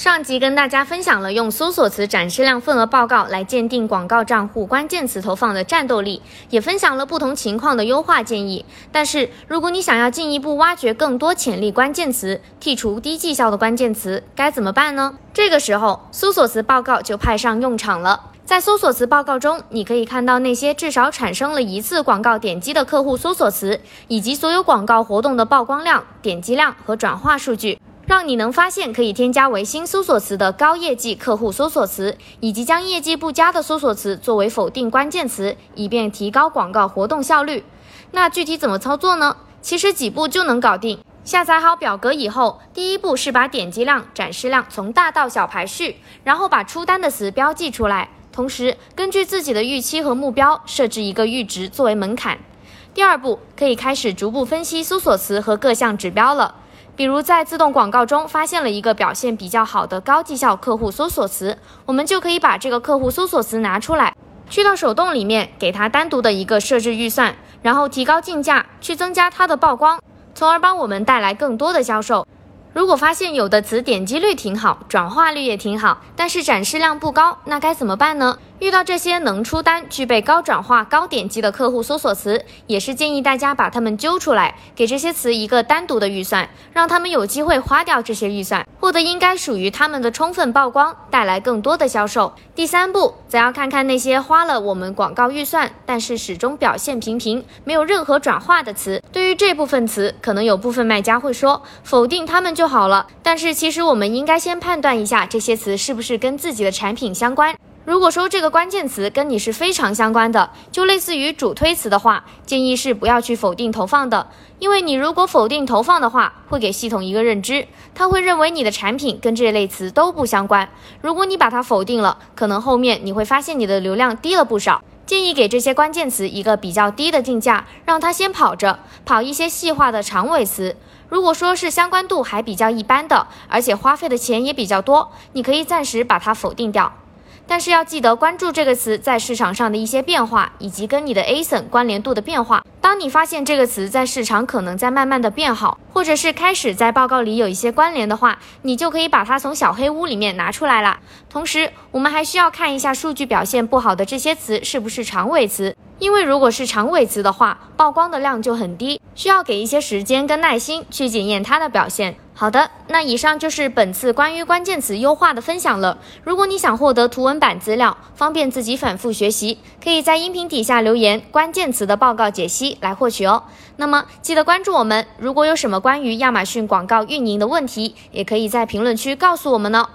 上集跟大家分享了用搜索词展示量份额报告来鉴定广告账户关键词投放的战斗力，也分享了不同情况的优化建议。但是，如果你想要进一步挖掘更多潜力关键词，剔除低绩效的关键词，该怎么办呢？这个时候，搜索词报告就派上用场了。在搜索词报告中，你可以看到那些至少产生了一次广告点击的客户搜索词，以及所有广告活动的曝光量、点击量和转化数据。让你能发现可以添加为新搜索词的高业绩客户搜索词，以及将业绩不佳的搜索词作为否定关键词，以便提高广告活动效率。那具体怎么操作呢？其实几步就能搞定。下载好表格以后，第一步是把点击量、展示量从大到小排序，然后把出单的词标记出来，同时根据自己的预期和目标设置一个阈值作为门槛。第二步可以开始逐步分析搜索词和各项指标了。比如在自动广告中发现了一个表现比较好的高绩效客户搜索词，我们就可以把这个客户搜索词拿出来，去到手动里面给它单独的一个设置预算，然后提高竞价，去增加它的曝光，从而帮我们带来更多的销售。如果发现有的词点击率挺好，转化率也挺好，但是展示量不高，那该怎么办呢？遇到这些能出单、具备高转化、高点击的客户搜索词，也是建议大家把它们揪出来，给这些词一个单独的预算，让他们有机会花掉这些预算，获得应该属于他们的充分曝光，带来更多的销售。第三步，则要看看那些花了我们广告预算，但是始终表现平平，没有任何转化的词。对于这部分词，可能有部分卖家会说否定他们就好了，但是其实我们应该先判断一下这些词是不是跟自己的产品相关。如果说这个关键词跟你是非常相关的，就类似于主推词的话，建议是不要去否定投放的，因为你如果否定投放的话，会给系统一个认知，他会认为你的产品跟这类词都不相关。如果你把它否定了，可能后面你会发现你的流量低了不少。建议给这些关键词一个比较低的定价，让它先跑着，跑一些细化的长尾词。如果说是相关度还比较一般的，而且花费的钱也比较多，你可以暂时把它否定掉。但是要记得关注这个词在市场上的一些变化，以及跟你的 ASIN 关联度的变化。当你发现这个词在市场可能在慢慢的变好，或者是开始在报告里有一些关联的话，你就可以把它从小黑屋里面拿出来了。同时，我们还需要看一下数据表现不好的这些词是不是长尾词。因为如果是长尾词的话，曝光的量就很低，需要给一些时间跟耐心去检验它的表现。好的，那以上就是本次关于关键词优化的分享了。如果你想获得图文版资料，方便自己反复学习，可以在音频底下留言“关键词的报告解析”来获取哦。那么记得关注我们，如果有什么关于亚马逊广告运营的问题，也可以在评论区告诉我们哦。